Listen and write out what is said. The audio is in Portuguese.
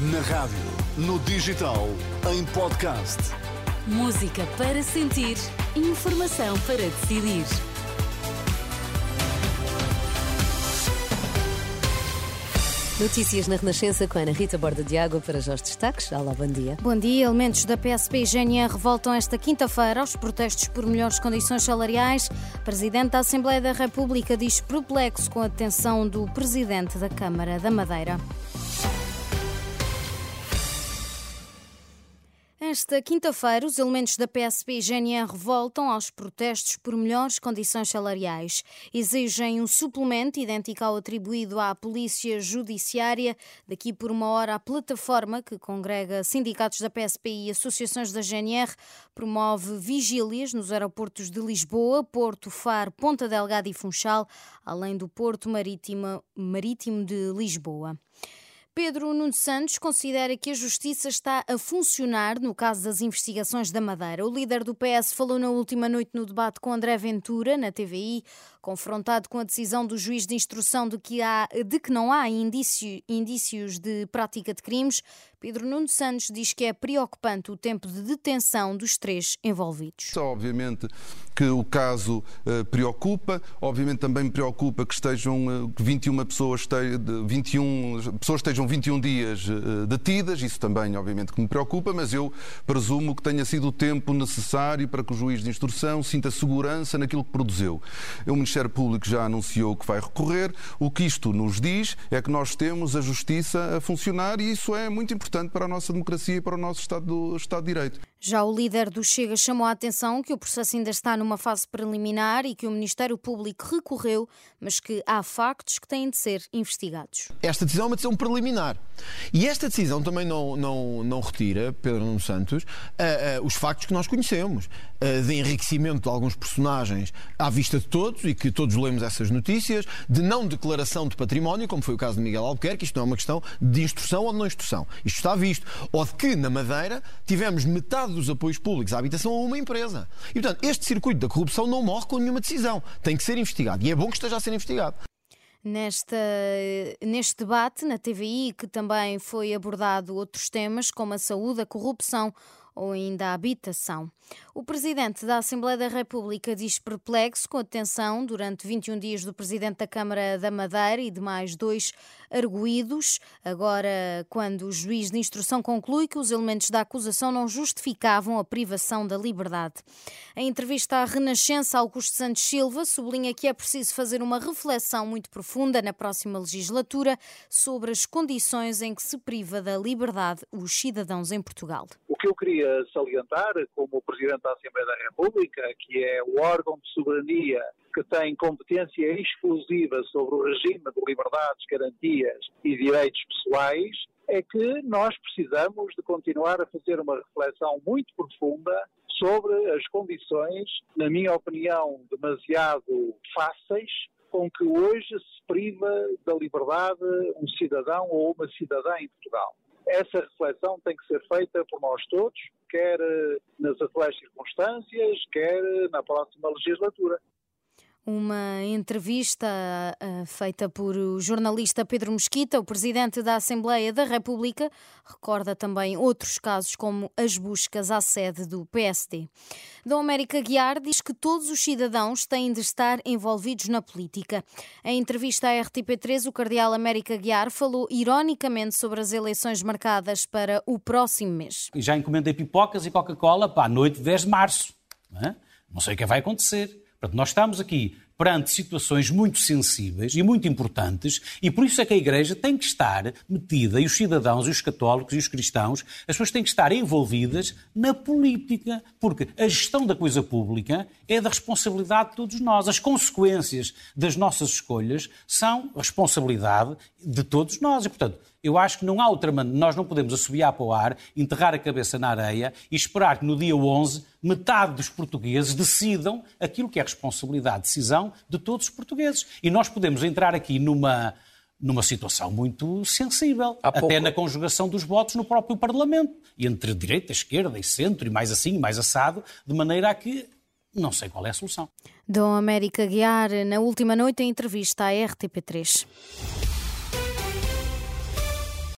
Na rádio, no digital, em podcast. Música para sentir, informação para decidir. Notícias na Renascença com Ana Rita Borda de Água para já os destaques. Olá, bom dia. Bom dia. Elementos da PSP e GNR voltam esta quinta-feira aos protestos por melhores condições salariais. Presidente da Assembleia da República diz perplexo com a detenção do Presidente da Câmara da Madeira. Esta quinta-feira, os elementos da PSP e GNR voltam aos protestos por melhores condições salariais. Exigem um suplemento idêntico ao atribuído à Polícia Judiciária. Daqui por uma hora, a plataforma que congrega sindicatos da PSP e associações da GNR promove vigílias nos aeroportos de Lisboa, Porto, Faro, Ponta Delgada e Funchal, além do Porto Marítimo, Marítimo de Lisboa. Pedro Nuno Santos considera que a justiça está a funcionar no caso das investigações da Madeira. O líder do PS falou na última noite no debate com André Ventura, na TVI, confrontado com a decisão do juiz de instrução de que, há, de que não há indício, indícios de prática de crimes. Pedro Nuno Santos diz que é preocupante o tempo de detenção dos três envolvidos. Obviamente que o caso uh, preocupa, obviamente também me preocupa que estejam uh, 21 pessoas, este, 21 pessoas estejam 21 dias uh, detidas, isso também obviamente que me preocupa, mas eu presumo que tenha sido o tempo necessário para que o juiz de instrução sinta segurança naquilo que produziu. O Ministério Público já anunciou que vai recorrer, o que isto nos diz é que nós temos a justiça a funcionar e isso é muito importante importante para a nossa democracia e para o nosso Estado, do, Estado de Direito. Já o líder do Chega chamou a atenção que o processo ainda está numa fase preliminar e que o Ministério Público recorreu, mas que há factos que têm de ser investigados. Esta decisão é uma decisão preliminar. E esta decisão também não, não, não retira, Pedro Santos, uh, uh, os factos que nós conhecemos, de enriquecimento de alguns personagens à vista de todos e que todos lemos essas notícias, de não declaração de património, como foi o caso de Miguel Albuquerque, isto não é uma questão de instrução ou de não instrução. Isto está visto. Ou de que, na Madeira, tivemos metade metade dos apoios públicos à habitação a uma empresa. E, portanto, este circuito da corrupção não morre com nenhuma decisão. Tem que ser investigado. E é bom que esteja a ser investigado. Nesta, neste debate na TVI, que também foi abordado outros temas como a saúde, a corrupção ou ainda a habitação. O presidente da Assembleia da República diz perplexo com a detenção durante 21 dias do presidente da Câmara da Madeira e de mais dois arguídos, agora quando o juiz de instrução conclui que os elementos da acusação não justificavam a privação da liberdade. Em entrevista à Renascença, Augusto Santos Silva sublinha que é preciso fazer uma reflexão muito profunda na próxima legislatura sobre as condições em que se priva da liberdade os cidadãos em Portugal. O que eu queria salientar, como Presidente da Assembleia da República, que é o órgão de soberania que tem competência exclusiva sobre o regime de liberdades, garantias e direitos pessoais, é que nós precisamos de continuar a fazer uma reflexão muito profunda sobre as condições, na minha opinião, demasiado fáceis, com que hoje se priva da liberdade um cidadão ou uma cidadã em Portugal. Essa reflexão tem que ser feita por nós todos, quer nas atuais circunstâncias, quer na próxima legislatura. Uma entrevista uh, feita por o jornalista Pedro Mesquita, o presidente da Assembleia da República, recorda também outros casos como as buscas à sede do PSD. Dom América Guiar diz que todos os cidadãos têm de estar envolvidos na política. Em entrevista à RTP3, o cardeal América Guiar falou ironicamente sobre as eleições marcadas para o próximo mês. Já encomendei pipocas e Coca-Cola para a noite de 10 de março. Não, é? não sei o que vai acontecer. Portanto, nós estamos aqui perante situações muito sensíveis e muito importantes, e por isso é que a Igreja tem que estar metida, e os cidadãos, e os católicos, e os cristãos, as pessoas têm que estar envolvidas na política, porque a gestão da coisa pública é da responsabilidade de todos nós. As consequências das nossas escolhas são responsabilidade de todos nós. E, portanto, eu acho que não há outra maneira. Nós não podemos assobiar para o ar, enterrar a cabeça na areia e esperar que no dia 11 metade dos portugueses decidam aquilo que é responsabilidade, decisão de todos os portugueses. E nós podemos entrar aqui numa, numa situação muito sensível, Há até pouco... na conjugação dos votos no próprio Parlamento, entre direita, esquerda e centro, e mais assim, mais assado, de maneira a que não sei qual é a solução. Dom América Guiar, na última noite, em entrevista à RTP3.